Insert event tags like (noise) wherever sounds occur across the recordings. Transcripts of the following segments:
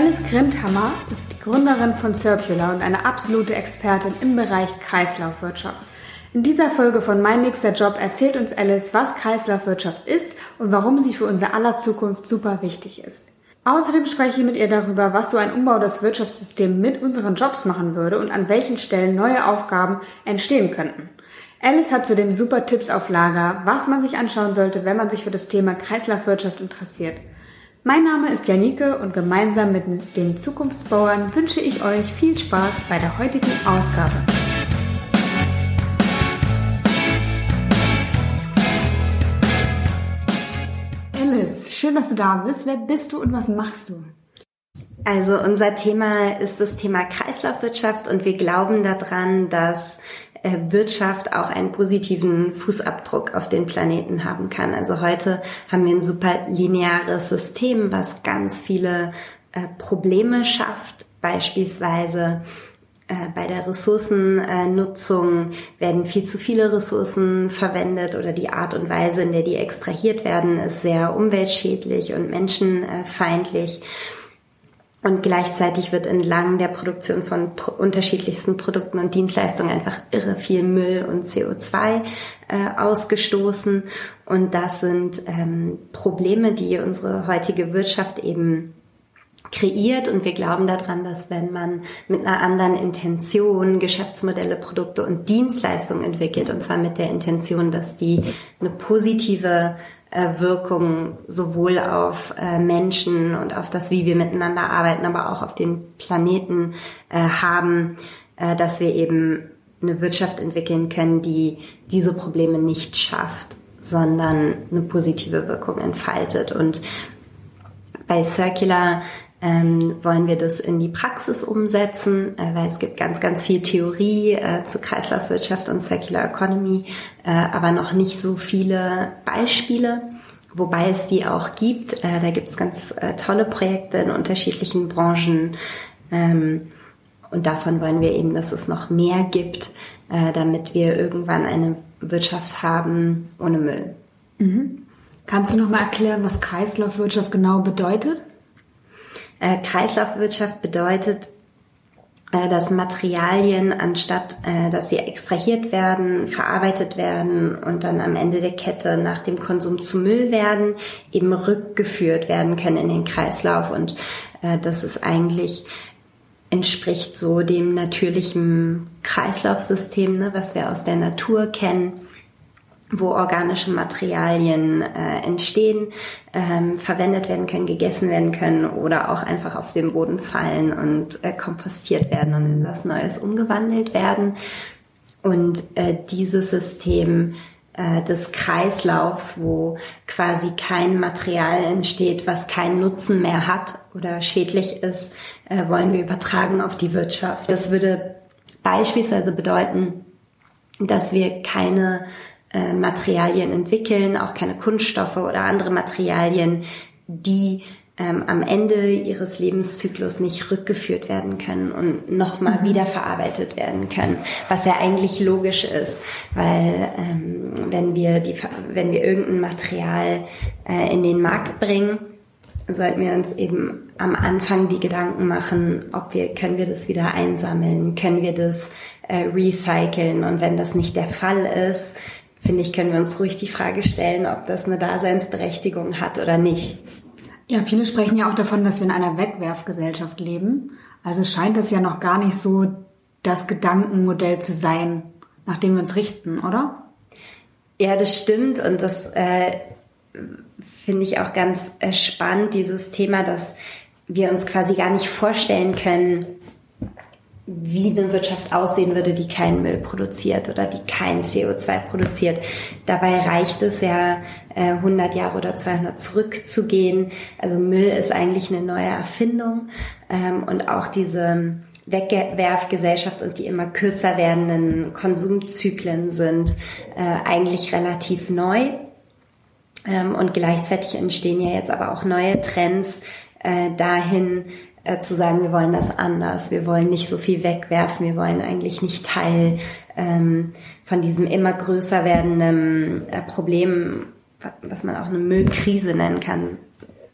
Alice Grindhammer ist die Gründerin von Circular und eine absolute Expertin im Bereich Kreislaufwirtschaft. In dieser Folge von Mein nächster Job erzählt uns Alice, was Kreislaufwirtschaft ist und warum sie für unser aller Zukunft super wichtig ist. Außerdem spreche ich mit ihr darüber, was so ein Umbau des Wirtschaftssystems mit unseren Jobs machen würde und an welchen Stellen neue Aufgaben entstehen könnten. Alice hat zudem super Tipps auf Lager, was man sich anschauen sollte, wenn man sich für das Thema Kreislaufwirtschaft interessiert. Mein Name ist Janike und gemeinsam mit den Zukunftsbauern wünsche ich euch viel Spaß bei der heutigen Ausgabe. Alice, schön, dass du da bist. Wer bist du und was machst du? Also unser Thema ist das Thema Kreislaufwirtschaft und wir glauben daran, dass Wirtschaft auch einen positiven Fußabdruck auf den Planeten haben kann. Also heute haben wir ein super lineares System, was ganz viele äh, Probleme schafft, beispielsweise äh, bei der Ressourcennutzung werden viel zu viele Ressourcen verwendet oder die Art und Weise, in der die extrahiert werden, ist sehr umweltschädlich und menschenfeindlich. Und gleichzeitig wird entlang der Produktion von pro unterschiedlichsten Produkten und Dienstleistungen einfach irre viel Müll und CO2 äh, ausgestoßen. Und das sind ähm, Probleme, die unsere heutige Wirtschaft eben kreiert und wir glauben daran, dass wenn man mit einer anderen Intention Geschäftsmodelle, Produkte und Dienstleistungen entwickelt, und zwar mit der Intention, dass die eine positive äh, Wirkung sowohl auf äh, Menschen und auf das, wie wir miteinander arbeiten, aber auch auf den Planeten äh, haben, dass wir eben eine Wirtschaft entwickeln können, die diese Probleme nicht schafft, sondern eine positive Wirkung entfaltet. Und bei Circular ähm, wollen wir das in die Praxis umsetzen, äh, weil es gibt ganz, ganz viel Theorie äh, zu Kreislaufwirtschaft und Circular Economy, äh, aber noch nicht so viele Beispiele, wobei es die auch gibt. Äh, da gibt es ganz äh, tolle Projekte in unterschiedlichen Branchen ähm, und davon wollen wir eben, dass es noch mehr gibt, äh, damit wir irgendwann eine Wirtschaft haben ohne Müll. Mhm. Kannst du noch mal erklären, was Kreislaufwirtschaft genau bedeutet? Äh, Kreislaufwirtschaft bedeutet, äh, dass Materialien, anstatt äh, dass sie extrahiert werden, verarbeitet werden und dann am Ende der Kette nach dem Konsum zu Müll werden, eben rückgeführt werden können in den Kreislauf. Und äh, das ist eigentlich entspricht so dem natürlichen Kreislaufsystem, ne, was wir aus der Natur kennen wo organische Materialien äh, entstehen, ähm, verwendet werden können, gegessen werden können oder auch einfach auf den Boden fallen und äh, kompostiert werden und in was Neues umgewandelt werden. Und äh, dieses System äh, des Kreislaufs, wo quasi kein Material entsteht, was keinen Nutzen mehr hat oder schädlich ist, äh, wollen wir übertragen auf die Wirtschaft. Das würde beispielsweise bedeuten, dass wir keine äh, Materialien entwickeln, auch keine Kunststoffe oder andere Materialien, die ähm, am Ende ihres Lebenszyklus nicht rückgeführt werden können und nochmal mhm. wiederverarbeitet werden können, was ja eigentlich logisch ist, weil ähm, wenn wir die, wenn wir irgendein Material äh, in den Markt bringen, sollten wir uns eben am Anfang die Gedanken machen, ob wir, können wir das wieder einsammeln, können wir das äh, recyceln und wenn das nicht der Fall ist, finde ich, können wir uns ruhig die Frage stellen, ob das eine Daseinsberechtigung hat oder nicht. Ja, viele sprechen ja auch davon, dass wir in einer Wegwerfgesellschaft leben. Also scheint das ja noch gar nicht so das Gedankenmodell zu sein, nach dem wir uns richten, oder? Ja, das stimmt und das äh, finde ich auch ganz äh, spannend, dieses Thema, dass wir uns quasi gar nicht vorstellen können, wie eine Wirtschaft aussehen würde, die keinen Müll produziert oder die kein CO2 produziert. Dabei reicht es ja, 100 äh, Jahre oder 200 zurückzugehen. Also Müll ist eigentlich eine neue Erfindung ähm, und auch diese Wegwerfgesellschaft und die immer kürzer werdenden Konsumzyklen sind äh, eigentlich relativ neu. Ähm, und gleichzeitig entstehen ja jetzt aber auch neue Trends äh, dahin, äh, zu sagen, wir wollen das anders, wir wollen nicht so viel wegwerfen, wir wollen eigentlich nicht Teil ähm, von diesem immer größer werdenden äh, Problem, was man auch eine Müllkrise nennen kann,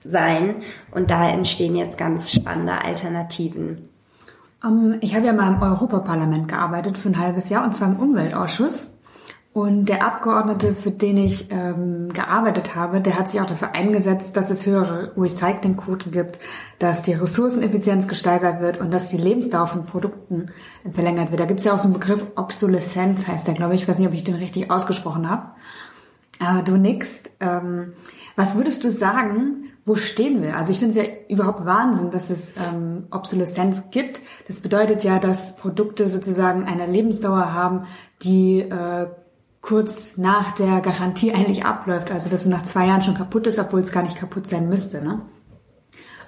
sein. Und da entstehen jetzt ganz spannende Alternativen. Um, ähm, ich habe ja mal im Europaparlament gearbeitet für ein halbes Jahr und zwar im Umweltausschuss. Und der Abgeordnete, für den ich ähm, gearbeitet habe, der hat sich auch dafür eingesetzt, dass es höhere Recyclingquoten gibt, dass die Ressourceneffizienz gesteigert wird und dass die Lebensdauer von Produkten verlängert wird. Da gibt es ja auch so einen Begriff Obsoleszenz, heißt der, glaube ich. Ich weiß nicht, ob ich den richtig ausgesprochen habe. Aber du nickst. Ähm, was würdest du sagen, wo stehen wir? Also ich finde es ja überhaupt Wahnsinn, dass es ähm, Obsoleszenz gibt. Das bedeutet ja, dass Produkte sozusagen eine Lebensdauer haben, die äh, kurz nach der Garantie eigentlich abläuft. Also dass es nach zwei Jahren schon kaputt ist, obwohl es gar nicht kaputt sein müsste. Ne?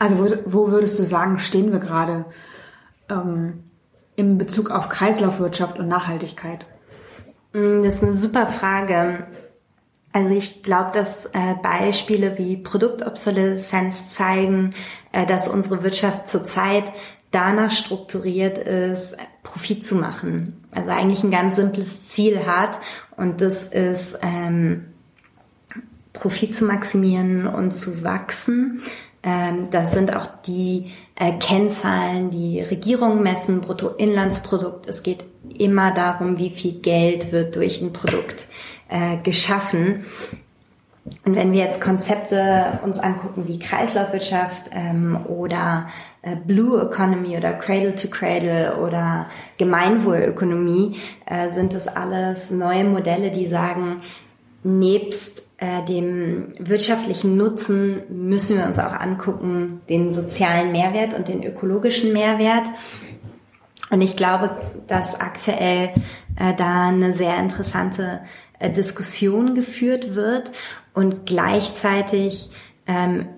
Also wo, wo würdest du sagen, stehen wir gerade ähm, in Bezug auf Kreislaufwirtschaft und Nachhaltigkeit? Mm, das ist eine super Frage. Also ich glaube, dass äh, Beispiele wie Produktobsoleszenz zeigen, äh, dass unsere Wirtschaft zurzeit danach strukturiert ist, Profit zu machen. Also eigentlich ein ganz simples Ziel hat und das ist ähm, Profit zu maximieren und zu wachsen. Ähm, das sind auch die äh, Kennzahlen, die Regierungen messen, Bruttoinlandsprodukt. Es geht immer darum, wie viel Geld wird durch ein Produkt äh, geschaffen. Und wenn wir jetzt Konzepte uns angucken wie Kreislaufwirtschaft ähm, oder Blue Economy oder Cradle to Cradle oder Gemeinwohlökonomie, äh, sind das alles neue Modelle, die sagen, nebst äh, dem wirtschaftlichen Nutzen müssen wir uns auch angucken, den sozialen Mehrwert und den ökologischen Mehrwert. Und ich glaube, dass aktuell äh, da eine sehr interessante äh, Diskussion geführt wird und gleichzeitig ähm,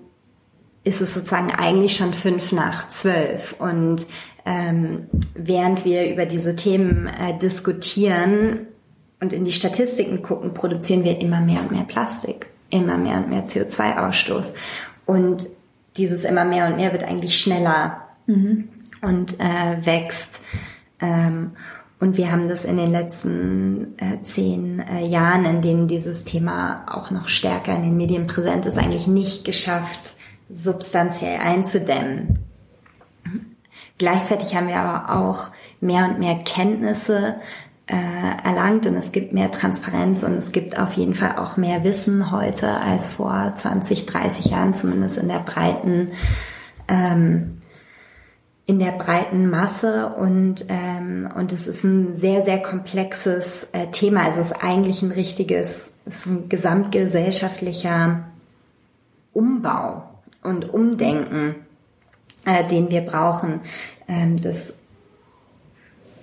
ist es sozusagen eigentlich schon fünf nach zwölf und ähm, während wir über diese Themen äh, diskutieren und in die Statistiken gucken, produzieren wir immer mehr und mehr Plastik, immer mehr und mehr CO2-Ausstoß und dieses immer mehr und mehr wird eigentlich schneller mhm. und äh, wächst. Ähm, und wir haben das in den letzten äh, zehn äh, Jahren, in denen dieses Thema auch noch stärker in den Medien präsent ist, eigentlich nicht geschafft, substanziell einzudämmen. Gleichzeitig haben wir aber auch mehr und mehr Kenntnisse äh, erlangt und es gibt mehr Transparenz und es gibt auf jeden Fall auch mehr Wissen heute als vor 20, 30 Jahren, zumindest in der breiten ähm, in der breiten Masse und ähm, und es ist ein sehr sehr komplexes äh, Thema. Also es ist eigentlich ein richtiges, es ist ein gesamtgesellschaftlicher Umbau und Umdenken, äh, den wir brauchen. Ähm, das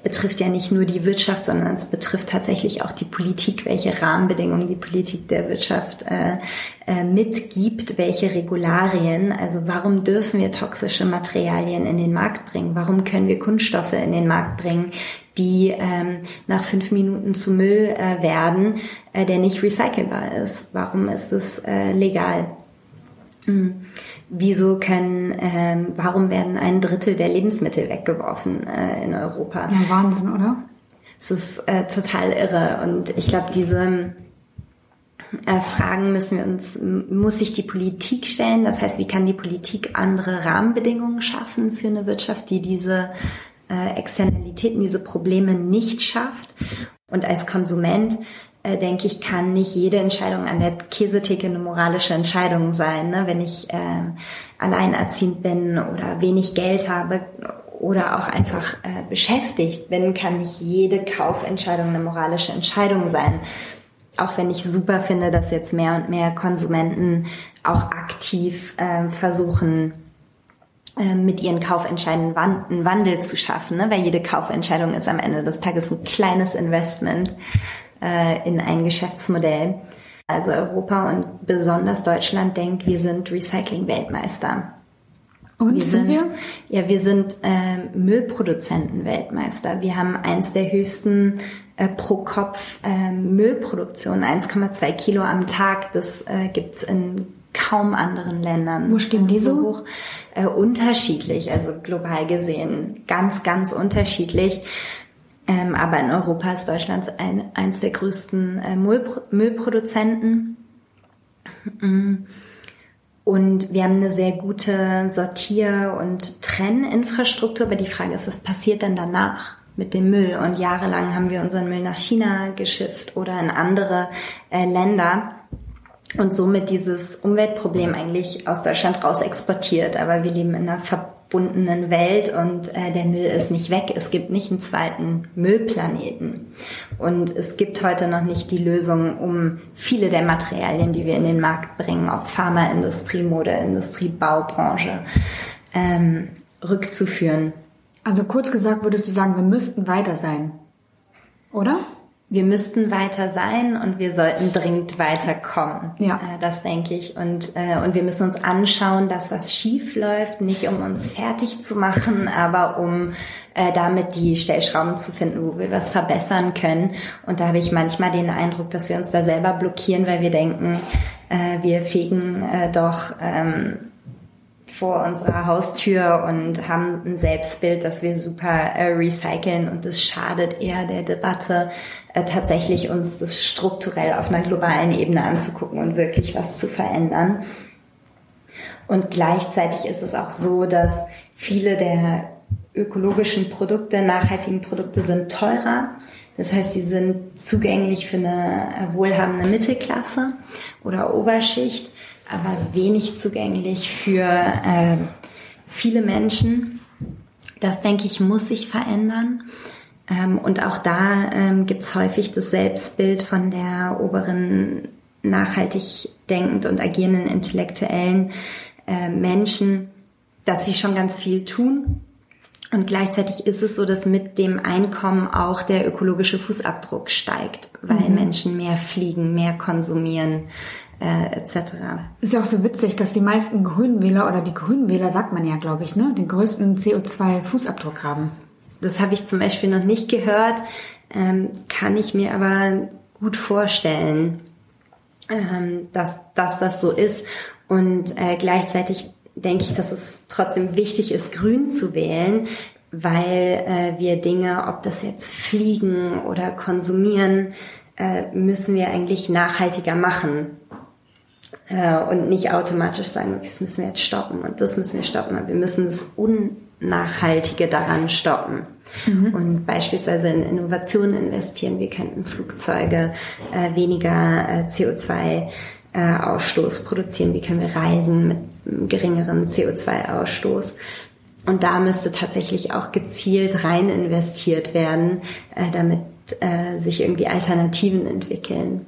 betrifft ja nicht nur die Wirtschaft, sondern es betrifft tatsächlich auch die Politik, welche Rahmenbedingungen die Politik der Wirtschaft äh, äh, mitgibt, welche Regularien. Also warum dürfen wir toxische Materialien in den Markt bringen? Warum können wir Kunststoffe in den Markt bringen, die ähm, nach fünf Minuten zu Müll äh, werden, äh, der nicht recycelbar ist? Warum ist es äh, legal? Hm wieso können, ähm, warum werden ein Drittel der Lebensmittel weggeworfen äh, in Europa? Ja, Wahnsinn, oder? Es ist äh, total irre und ich glaube, diese äh, Fragen müssen wir uns, muss sich die Politik stellen. Das heißt, wie kann die Politik andere Rahmenbedingungen schaffen für eine Wirtschaft, die diese äh, Externalitäten, diese Probleme nicht schafft? Und als Konsument äh, denke ich, kann nicht jede Entscheidung an der Käsetheke eine moralische Entscheidung sein. Ne? Wenn ich äh, alleinerziehend bin oder wenig Geld habe oder auch einfach äh, beschäftigt bin, kann nicht jede Kaufentscheidung eine moralische Entscheidung sein. Auch wenn ich super finde, dass jetzt mehr und mehr Konsumenten auch aktiv äh, versuchen, äh, mit ihren Kaufentscheidungen einen Wandel zu schaffen, ne? weil jede Kaufentscheidung ist am Ende des Tages ein kleines Investment äh, in ein Geschäftsmodell. Also Europa und besonders Deutschland denkt, wir sind Recycling-Weltmeister. Und wir sind, wir? Ja, wir sind äh, Müllproduzenten-Weltmeister. Wir haben eins der höchsten äh, pro Kopf äh, Müllproduktionen, 1,2 Kilo am Tag. Das äh, gibt's in kaum anderen Ländern. Wo stehen die so? hoch? Äh, unterschiedlich, also global gesehen ganz, ganz unterschiedlich. Ähm, aber in Europa ist Deutschland ein, eins der größten äh, Müllpro Müllproduzenten. Mm. Und wir haben eine sehr gute Sortier- und Trenninfrastruktur, aber die Frage ist, was passiert denn danach? mit dem Müll. Und jahrelang haben wir unseren Müll nach China geschifft oder in andere äh, Länder und somit dieses Umweltproblem eigentlich aus Deutschland raus exportiert. Aber wir leben in einer verbundenen Welt und äh, der Müll ist nicht weg. Es gibt nicht einen zweiten Müllplaneten. Und es gibt heute noch nicht die Lösung, um viele der Materialien, die wir in den Markt bringen, ob Pharmaindustrie, Modeindustrie, Baubranche, ähm, rückzuführen. Also kurz gesagt würdest du sagen, wir müssten weiter sein, oder? Wir müssten weiter sein und wir sollten dringend weiterkommen. Ja. Äh, das denke ich. Und, äh, und wir müssen uns anschauen, dass was schief läuft, nicht um uns fertig zu machen, (laughs) aber um äh, damit die Stellschrauben zu finden, wo wir was verbessern können. Und da habe ich manchmal den Eindruck, dass wir uns da selber blockieren, weil wir denken, äh, wir fegen äh, doch ähm, vor unserer Haustür und haben ein Selbstbild, das wir super äh, recyceln und das schadet eher der Debatte, äh, tatsächlich uns das strukturell auf einer globalen Ebene anzugucken und wirklich was zu verändern. Und gleichzeitig ist es auch so, dass viele der ökologischen Produkte, nachhaltigen Produkte sind teurer. Das heißt, die sind zugänglich für eine äh, wohlhabende Mittelklasse oder Oberschicht aber wenig zugänglich für äh, viele Menschen. Das, denke ich, muss sich verändern. Ähm, und auch da ähm, gibt es häufig das Selbstbild von der oberen nachhaltig denkend und agierenden intellektuellen äh, Menschen, dass sie schon ganz viel tun. Und gleichzeitig ist es so, dass mit dem Einkommen auch der ökologische Fußabdruck steigt, weil mhm. Menschen mehr fliegen, mehr konsumieren, äh, etc. Ist ja auch so witzig, dass die meisten Grünwähler oder die Grünwähler, sagt man ja, glaube ich, ne, den größten CO2-Fußabdruck haben. Das habe ich zum Beispiel noch nicht gehört, ähm, kann ich mir aber gut vorstellen, ähm, dass, dass das so ist. Und äh, gleichzeitig denke ich, dass es trotzdem wichtig ist, grün zu wählen, weil äh, wir Dinge, ob das jetzt fliegen oder konsumieren, äh, müssen wir eigentlich nachhaltiger machen äh, und nicht automatisch sagen, das müssen wir jetzt stoppen und das müssen wir stoppen. Wir müssen das Unnachhaltige daran stoppen. Mhm. Und beispielsweise in Innovationen investieren. Wir könnten Flugzeuge äh, weniger äh, CO2 äh, Ausstoß produzieren. Wie können wir reisen mit geringerem CO2-Ausstoß? Und da müsste tatsächlich auch gezielt rein investiert werden, äh, damit sich irgendwie Alternativen entwickeln.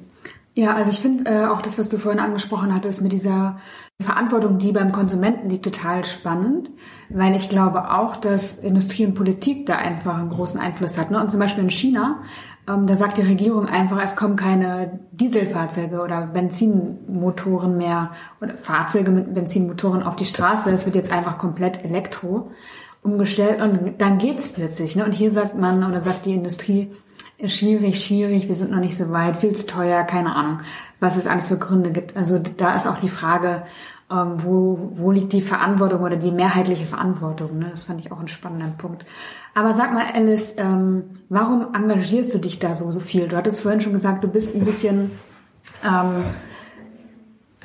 Ja, also ich finde äh, auch das, was du vorhin angesprochen hattest mit dieser Verantwortung, die beim Konsumenten liegt, total spannend, weil ich glaube auch, dass Industrie und Politik da einfach einen großen Einfluss hat. Ne? Und zum Beispiel in China, ähm, da sagt die Regierung einfach, es kommen keine Dieselfahrzeuge oder Benzinmotoren mehr oder Fahrzeuge mit Benzinmotoren auf die Straße. Es wird jetzt einfach komplett Elektro umgestellt und dann geht's plötzlich. Ne? Und hier sagt man oder sagt die Industrie, schwierig, schwierig, wir sind noch nicht so weit, viel zu teuer, keine Ahnung, was es alles für Gründe gibt. Also da ist auch die Frage, ähm, wo, wo liegt die Verantwortung oder die mehrheitliche Verantwortung. Ne? Das fand ich auch einen spannenden Punkt. Aber sag mal, Alice, ähm, warum engagierst du dich da so, so viel? Du hattest vorhin schon gesagt, du bist ein bisschen, ähm,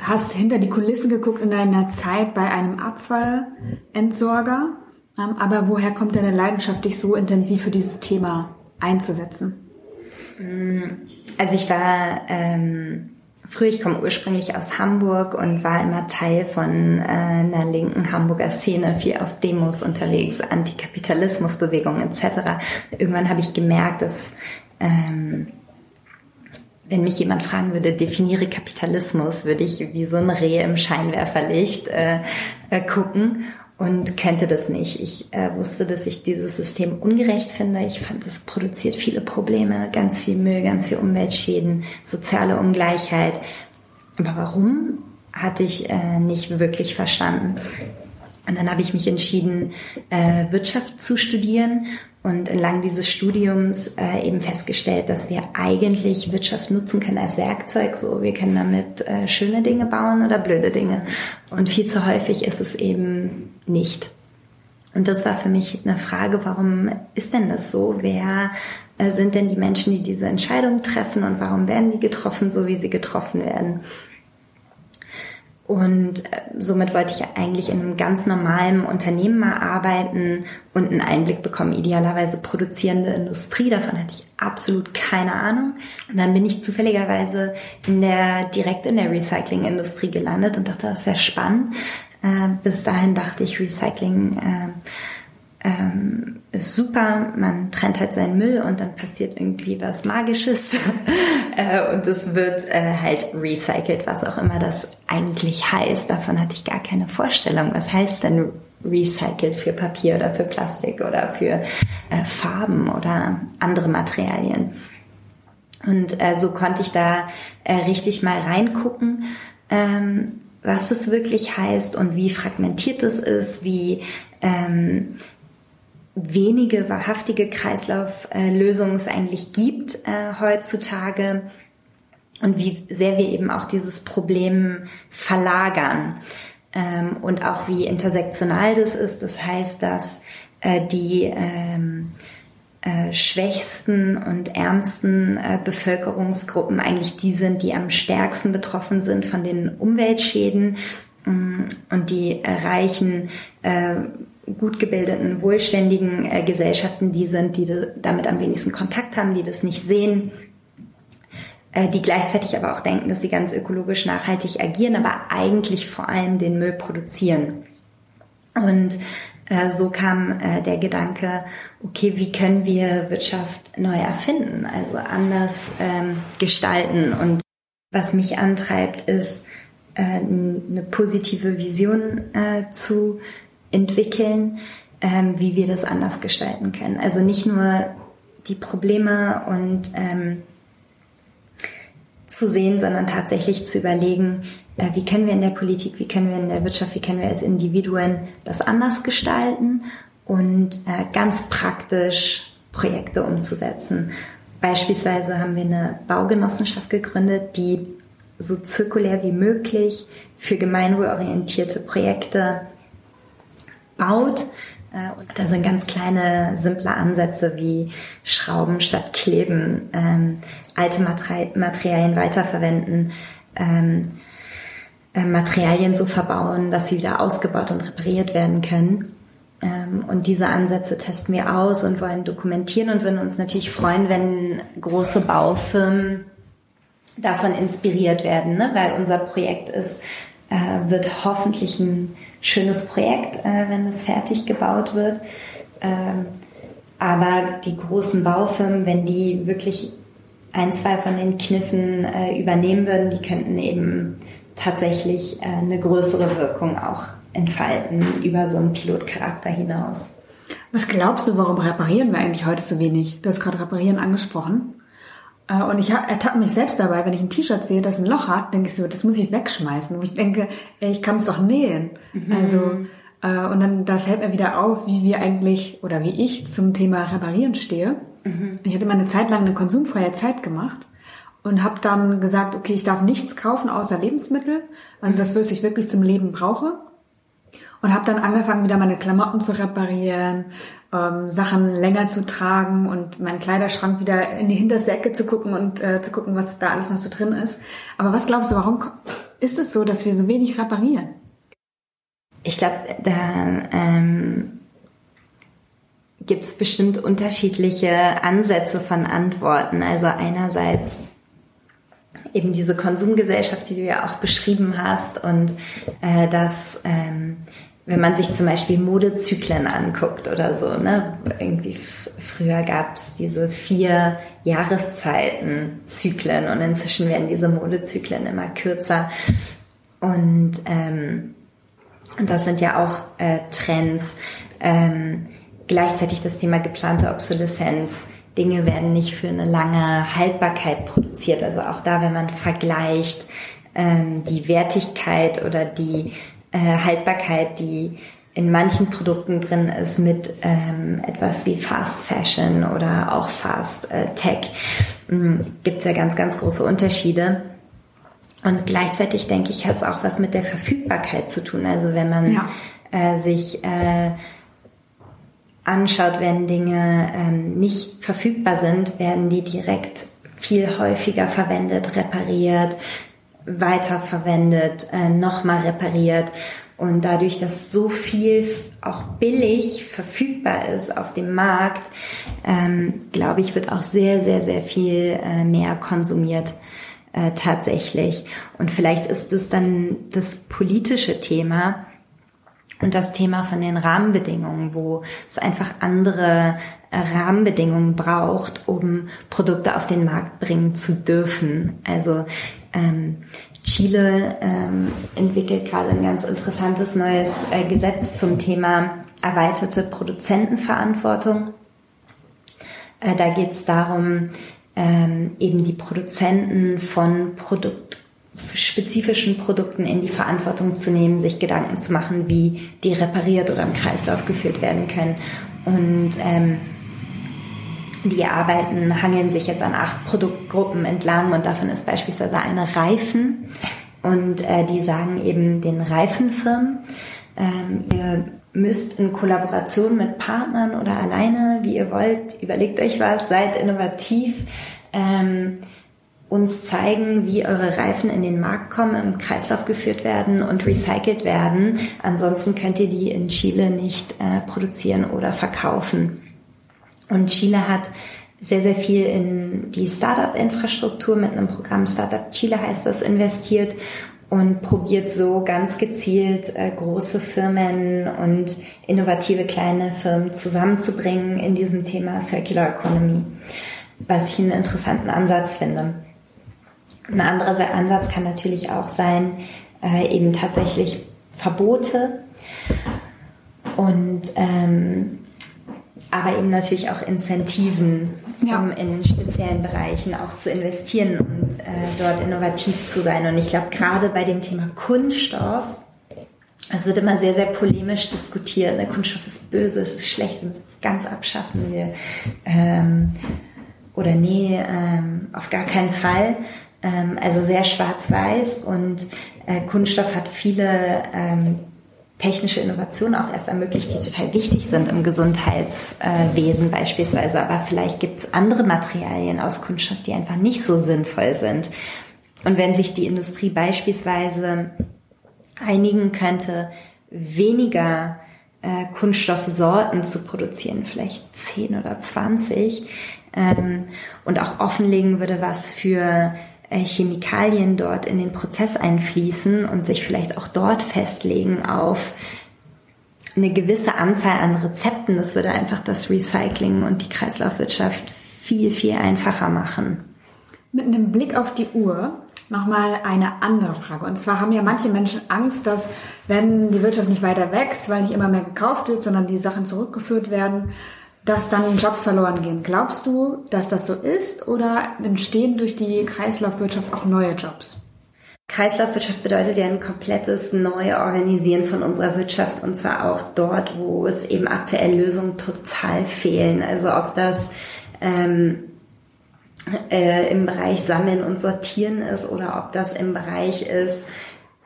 hast hinter die Kulissen geguckt in deiner Zeit bei einem Abfallentsorger. Ähm, aber woher kommt deine Leidenschaft, dich so intensiv für dieses Thema einzusetzen? Also ich war ähm, früher, ich komme ursprünglich aus Hamburg und war immer Teil von äh, einer linken Hamburger Szene, viel auf Demos unterwegs, Antikapitalismusbewegung etc. Irgendwann habe ich gemerkt, dass ähm, wenn mich jemand fragen würde, definiere Kapitalismus, würde ich wie so ein Reh im Scheinwerferlicht äh, äh, gucken und könnte das nicht. Ich äh, wusste, dass ich dieses System ungerecht finde. Ich fand, es produziert viele Probleme, ganz viel Müll, ganz viel Umweltschäden, soziale Ungleichheit. Aber warum, hatte ich äh, nicht wirklich verstanden. Und dann habe ich mich entschieden, äh, Wirtschaft zu studieren und entlang dieses Studiums äh, eben festgestellt, dass wir eigentlich Wirtschaft nutzen können als Werkzeug. So, wir können damit äh, schöne Dinge bauen oder blöde Dinge. Und viel zu häufig ist es eben nicht. Und das war für mich eine Frage, warum ist denn das so? Wer äh, sind denn die Menschen, die diese Entscheidung treffen und warum werden die getroffen, so wie sie getroffen werden? Und äh, somit wollte ich eigentlich in einem ganz normalen Unternehmen mal arbeiten und einen Einblick bekommen, idealerweise produzierende Industrie. Davon hatte ich absolut keine Ahnung. Und dann bin ich zufälligerweise in der, direkt in der Recyclingindustrie gelandet und dachte, das wäre spannend. Äh, bis dahin dachte ich, Recycling äh, ähm, ist super, man trennt halt seinen Müll und dann passiert irgendwie was Magisches (laughs) äh, und es wird äh, halt recycelt, was auch immer das eigentlich heißt. Davon hatte ich gar keine Vorstellung. Was heißt denn recycelt für Papier oder für Plastik oder für äh, Farben oder andere Materialien? Und äh, so konnte ich da äh, richtig mal reingucken. Ähm, was es wirklich heißt und wie fragmentiert es ist, wie ähm, wenige wahrhaftige Kreislauflösungen es eigentlich gibt äh, heutzutage und wie sehr wir eben auch dieses Problem verlagern ähm, und auch wie intersektional das ist. Das heißt, dass äh, die ähm, äh, schwächsten und ärmsten äh, Bevölkerungsgruppen eigentlich die sind, die am stärksten betroffen sind von den Umweltschäden mm, und die Reichen äh, gut gebildeten, wohlständigen äh, Gesellschaften die sind, die damit am wenigsten Kontakt haben, die das nicht sehen, äh, die gleichzeitig aber auch denken, dass sie ganz ökologisch nachhaltig agieren, aber eigentlich vor allem den Müll produzieren. Und äh, so kam äh, der Gedanke, okay, wie können wir Wirtschaft neu erfinden, also anders ähm, gestalten. Und was mich antreibt, ist, äh, eine positive Vision äh, zu entwickeln, ähm, wie wir das anders gestalten können. Also nicht nur die Probleme und ähm, zu sehen, sondern tatsächlich zu überlegen, äh, wie können wir in der Politik, wie können wir in der Wirtschaft, wie können wir als Individuen das anders gestalten und äh, ganz praktisch Projekte umzusetzen. Beispielsweise haben wir eine Baugenossenschaft gegründet, die so zirkulär wie möglich für gemeinwohlorientierte Projekte baut. Äh, und da sind ganz kleine, simple Ansätze wie Schrauben statt Kleben, ähm, alte Materialien weiterverwenden, ähm, äh, Materialien so verbauen, dass sie wieder ausgebaut und repariert werden können. Ähm, und diese Ansätze testen wir aus und wollen dokumentieren und würden uns natürlich freuen, wenn große Baufirmen davon inspiriert werden, ne? weil unser Projekt ist, äh, wird hoffentlich ein schönes Projekt, äh, wenn es fertig gebaut wird. Ähm, aber die großen Baufirmen, wenn die wirklich ein, zwei von den Kniffen äh, übernehmen würden, die könnten eben tatsächlich äh, eine größere Wirkung auch entfalten über so einen Pilotcharakter hinaus. Was glaubst du, warum reparieren wir eigentlich heute so wenig? Du hast gerade Reparieren angesprochen. Äh, und ich ertappe mich selbst dabei, wenn ich ein T-Shirt sehe, das ein Loch hat, denke ich so, das muss ich wegschmeißen. Und ich denke, ey, ich kann es doch nähen. Mhm. Also, äh, und dann da fällt mir wieder auf, wie wir eigentlich oder wie ich zum Thema Reparieren stehe. Mhm. Ich hatte mal eine Zeit lang eine konsumfreie Zeit gemacht und habe dann gesagt, okay, ich darf nichts kaufen außer Lebensmittel, also das, was ich wirklich zum Leben brauche. Und habe dann angefangen, wieder meine Klamotten zu reparieren, ähm, Sachen länger zu tragen und meinen Kleiderschrank wieder in die hinterste Ecke zu gucken und äh, zu gucken, was da alles noch so drin ist. Aber was glaubst du, warum ist es so, dass wir so wenig reparieren? Ich glaube, da ähm, gibt es bestimmt unterschiedliche Ansätze von Antworten. Also einerseits eben diese Konsumgesellschaft, die du ja auch beschrieben hast und äh, dass ähm, wenn man sich zum Beispiel Modezyklen anguckt oder so, ne? Irgendwie früher gab es diese vier Jahreszeiten-Zyklen und inzwischen werden diese Modezyklen immer kürzer. Und, ähm, das sind ja auch äh, Trends. Ähm, gleichzeitig das Thema geplante Obsoleszenz. Dinge werden nicht für eine lange Haltbarkeit produziert. Also auch da, wenn man vergleicht, ähm, die Wertigkeit oder die äh, Haltbarkeit, die in manchen Produkten drin ist mit ähm, etwas wie Fast Fashion oder auch Fast äh, Tech, mhm, gibt es ja ganz, ganz große Unterschiede. Und gleichzeitig denke ich, hat es auch was mit der Verfügbarkeit zu tun. Also wenn man ja. äh, sich äh, anschaut, wenn Dinge ähm, nicht verfügbar sind, werden die direkt viel häufiger verwendet, repariert, weiterverwendet, äh, nochmal repariert. Und dadurch, dass so viel auch billig verfügbar ist auf dem Markt, ähm, glaube ich, wird auch sehr, sehr, sehr viel äh, mehr konsumiert äh, tatsächlich. Und vielleicht ist es dann das politische Thema und das Thema von den Rahmenbedingungen, wo es einfach andere äh, Rahmenbedingungen braucht, um Produkte auf den Markt bringen zu dürfen. Also ähm, Chile ähm, entwickelt gerade ein ganz interessantes neues äh, Gesetz zum Thema erweiterte Produzentenverantwortung. Äh, da geht es darum, ähm, eben die Produzenten von Produkt, spezifischen Produkten in die Verantwortung zu nehmen, sich Gedanken zu machen, wie die repariert oder im Kreislauf geführt werden können. Und ähm, die Arbeiten hangeln sich jetzt an acht Produktgruppen entlang und davon ist beispielsweise eine Reifen. Und äh, die sagen eben den Reifenfirmen, ähm, ihr müsst in Kollaboration mit Partnern oder alleine, wie ihr wollt, überlegt euch was, seid innovativ, ähm, uns zeigen, wie eure Reifen in den Markt kommen, im Kreislauf geführt werden und recycelt werden. Ansonsten könnt ihr die in Chile nicht äh, produzieren oder verkaufen. Und Chile hat sehr, sehr viel in die Startup-Infrastruktur mit einem Programm Startup Chile heißt das investiert und probiert so ganz gezielt äh, große Firmen und innovative kleine Firmen zusammenzubringen in diesem Thema Circular Economy, was ich einen interessanten Ansatz finde. Ein anderer Ansatz kann natürlich auch sein, äh, eben tatsächlich Verbote und ähm, aber eben natürlich auch Incentiven, ja. um in speziellen Bereichen auch zu investieren und äh, dort innovativ zu sein. Und ich glaube, gerade bei dem Thema Kunststoff, es wird immer sehr, sehr polemisch diskutiert. Der Kunststoff ist böse, es ist schlecht, wir müssen es ganz abschaffen. Wir, ähm, oder nee, ähm, auf gar keinen Fall. Ähm, also sehr schwarz-weiß und äh, Kunststoff hat viele ähm, technische Innovationen auch erst ermöglicht, die total wichtig sind im Gesundheitswesen beispielsweise. Aber vielleicht gibt es andere Materialien aus Kunststoff, die einfach nicht so sinnvoll sind. Und wenn sich die Industrie beispielsweise einigen könnte, weniger äh, Kunststoffsorten zu produzieren, vielleicht 10 oder 20, ähm, und auch offenlegen würde, was für Chemikalien dort in den Prozess einfließen und sich vielleicht auch dort festlegen auf eine gewisse Anzahl an Rezepten. Das würde einfach das Recycling und die Kreislaufwirtschaft viel, viel einfacher machen. Mit einem Blick auf die Uhr nochmal eine andere Frage. Und zwar haben ja manche Menschen Angst, dass wenn die Wirtschaft nicht weiter wächst, weil nicht immer mehr gekauft wird, sondern die Sachen zurückgeführt werden, dass dann Jobs verloren gehen. Glaubst du, dass das so ist oder entstehen durch die Kreislaufwirtschaft auch neue Jobs? Kreislaufwirtschaft bedeutet ja ein komplettes Neuorganisieren von unserer Wirtschaft und zwar auch dort, wo es eben aktuell Lösungen total fehlen. Also ob das ähm, äh, im Bereich Sammeln und Sortieren ist oder ob das im Bereich ist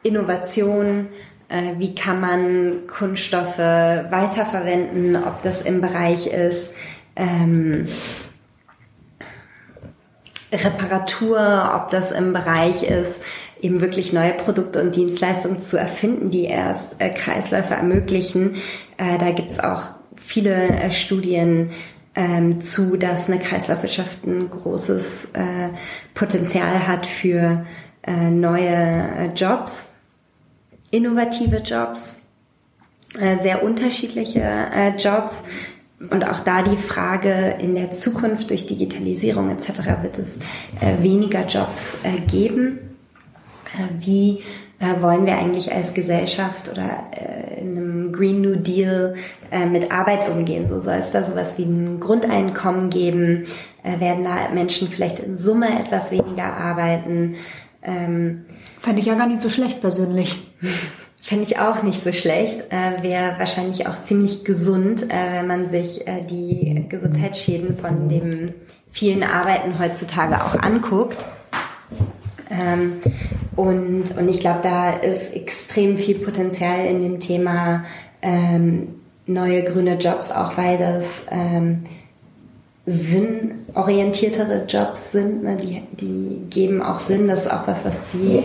Innovation, äh, wie kann man Kunststoffe weiterverwenden, ob das im Bereich ist ähm, Reparatur, ob das im Bereich ist, eben wirklich neue Produkte und Dienstleistungen zu erfinden, die erst äh, Kreisläufe ermöglichen. Äh, da gibt's auch viele äh, Studien ähm, zu, dass eine Kreislaufwirtschaft ein großes äh, Potenzial hat für äh, neue äh, Jobs innovative Jobs, äh, sehr unterschiedliche äh, Jobs. Und auch da die Frage, in der Zukunft durch Digitalisierung etc. wird es äh, weniger Jobs geben. Wie wollen wir eigentlich als Gesellschaft oder in einem Green New Deal mit Arbeit umgehen? So soll es da sowas wie ein Grundeinkommen geben? Werden da Menschen vielleicht in Summe etwas weniger arbeiten? Ähm, Fände ich ja gar nicht so schlecht persönlich. (laughs) Fände ich auch nicht so schlecht. Äh, Wäre wahrscheinlich auch ziemlich gesund, äh, wenn man sich äh, die Gesundheitsschäden von dem vielen Arbeiten heutzutage auch anguckt. Ähm, und, und ich glaube, da ist extrem viel Potenzial in dem Thema ähm, neue grüne Jobs, auch weil das ähm, sinnorientiertere Jobs sind. Ne? Die, die geben auch Sinn. Das ist auch was, was die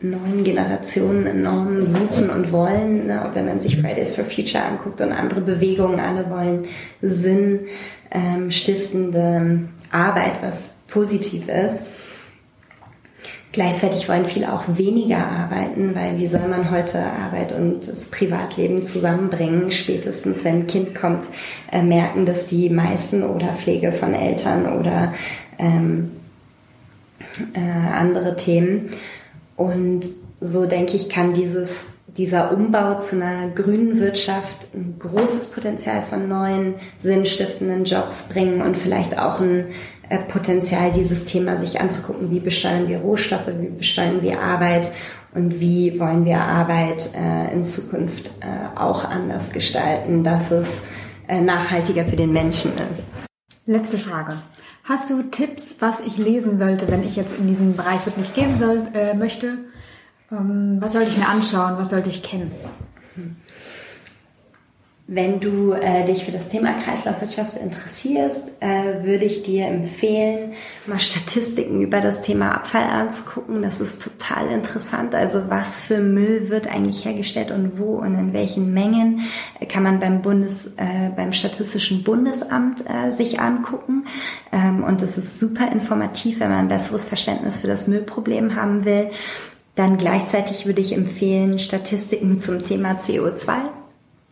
neuen Generationen enorm suchen und wollen. Ne? Wenn man sich Fridays for Future anguckt und andere Bewegungen, alle wollen Sinn ähm, stiftende Arbeit, was positiv ist. Gleichzeitig wollen viele auch weniger arbeiten, weil wie soll man heute Arbeit und das Privatleben zusammenbringen? Spätestens, wenn ein Kind kommt, äh, merken das die meisten oder Pflege von Eltern oder ähm, äh, andere Themen. Und so denke ich, kann dieses, dieser Umbau zu einer grünen Wirtschaft ein großes Potenzial von neuen, sinnstiftenden Jobs bringen und vielleicht auch ein äh, Potenzial, dieses Thema sich anzugucken, wie besteuern wir Rohstoffe, wie besteuern wir Arbeit und wie wollen wir Arbeit äh, in Zukunft äh, auch anders gestalten, dass es nachhaltiger für den Menschen ist. Letzte Frage. Hast du Tipps, was ich lesen sollte, wenn ich jetzt in diesen Bereich wirklich gehen soll, äh, möchte? Ähm, was sollte ich mir anschauen? Was sollte ich kennen? Wenn du äh, dich für das Thema Kreislaufwirtschaft interessierst, äh, würde ich dir empfehlen, mal Statistiken über das Thema Abfall anzugucken. Das ist total interessant. Also was für Müll wird eigentlich hergestellt und wo und in welchen Mengen äh, kann man beim Bundes, äh, beim Statistischen Bundesamt äh, sich angucken. Ähm, und das ist super informativ, wenn man ein besseres Verständnis für das Müllproblem haben will. Dann gleichzeitig würde ich empfehlen Statistiken zum Thema CO2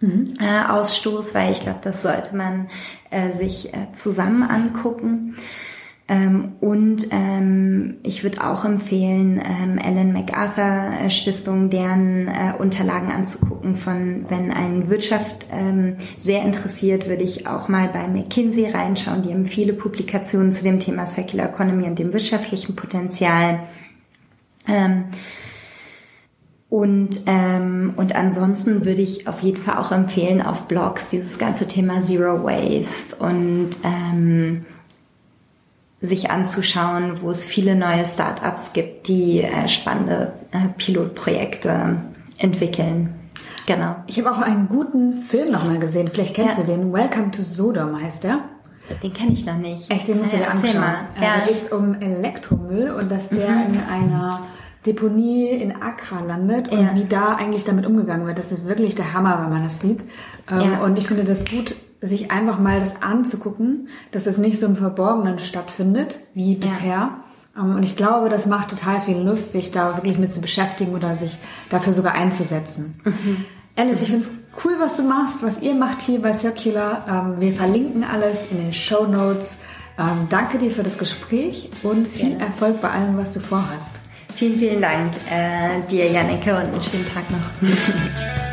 mhm. äh, Ausstoß, weil ich glaube, das sollte man äh, sich äh, zusammen angucken. Ähm, und ähm, ich würde auch empfehlen, ähm, Ellen MacArthur äh, Stiftung, deren äh, Unterlagen anzugucken. Von wenn ein Wirtschaft ähm, sehr interessiert, würde ich auch mal bei McKinsey reinschauen. Die haben viele Publikationen zu dem Thema Circular Economy und dem wirtschaftlichen Potenzial. Ähm, und, ähm, und ansonsten würde ich auf jeden Fall auch empfehlen, auf Blogs dieses ganze Thema Zero Waste und ähm, sich anzuschauen, wo es viele neue Startups gibt, die äh, spannende äh, Pilotprojekte entwickeln. Genau. Ich habe auch einen guten Film nochmal gesehen. Vielleicht kennst ja. du den. Welcome to Sodom heißt der. Den kenne ich noch nicht. Echt, den musst ja, du dir anschauen. Mal. Ja. Da geht es um Elektromüll und dass der mhm. in einer Deponie in Accra landet und ja. wie da eigentlich damit umgegangen wird. Das ist wirklich der Hammer, wenn man das sieht. Ähm, ja. Und ich finde das gut, sich einfach mal das anzugucken, dass es nicht so im Verborgenen stattfindet wie bisher. Ähm, und ich glaube, das macht total viel Lust, sich da wirklich mit zu beschäftigen oder sich dafür sogar einzusetzen. Mhm. Alice, ich finde es cool, was du machst, was ihr macht hier bei Circular. Ähm, wir verlinken alles in den Show Notes. danke dir für das Gespräch und viel Gerne. Erfolg bei allem, was du vorhast. Vielen, vielen Dank äh, dir, Janneke, und einen schönen Tag noch. (laughs)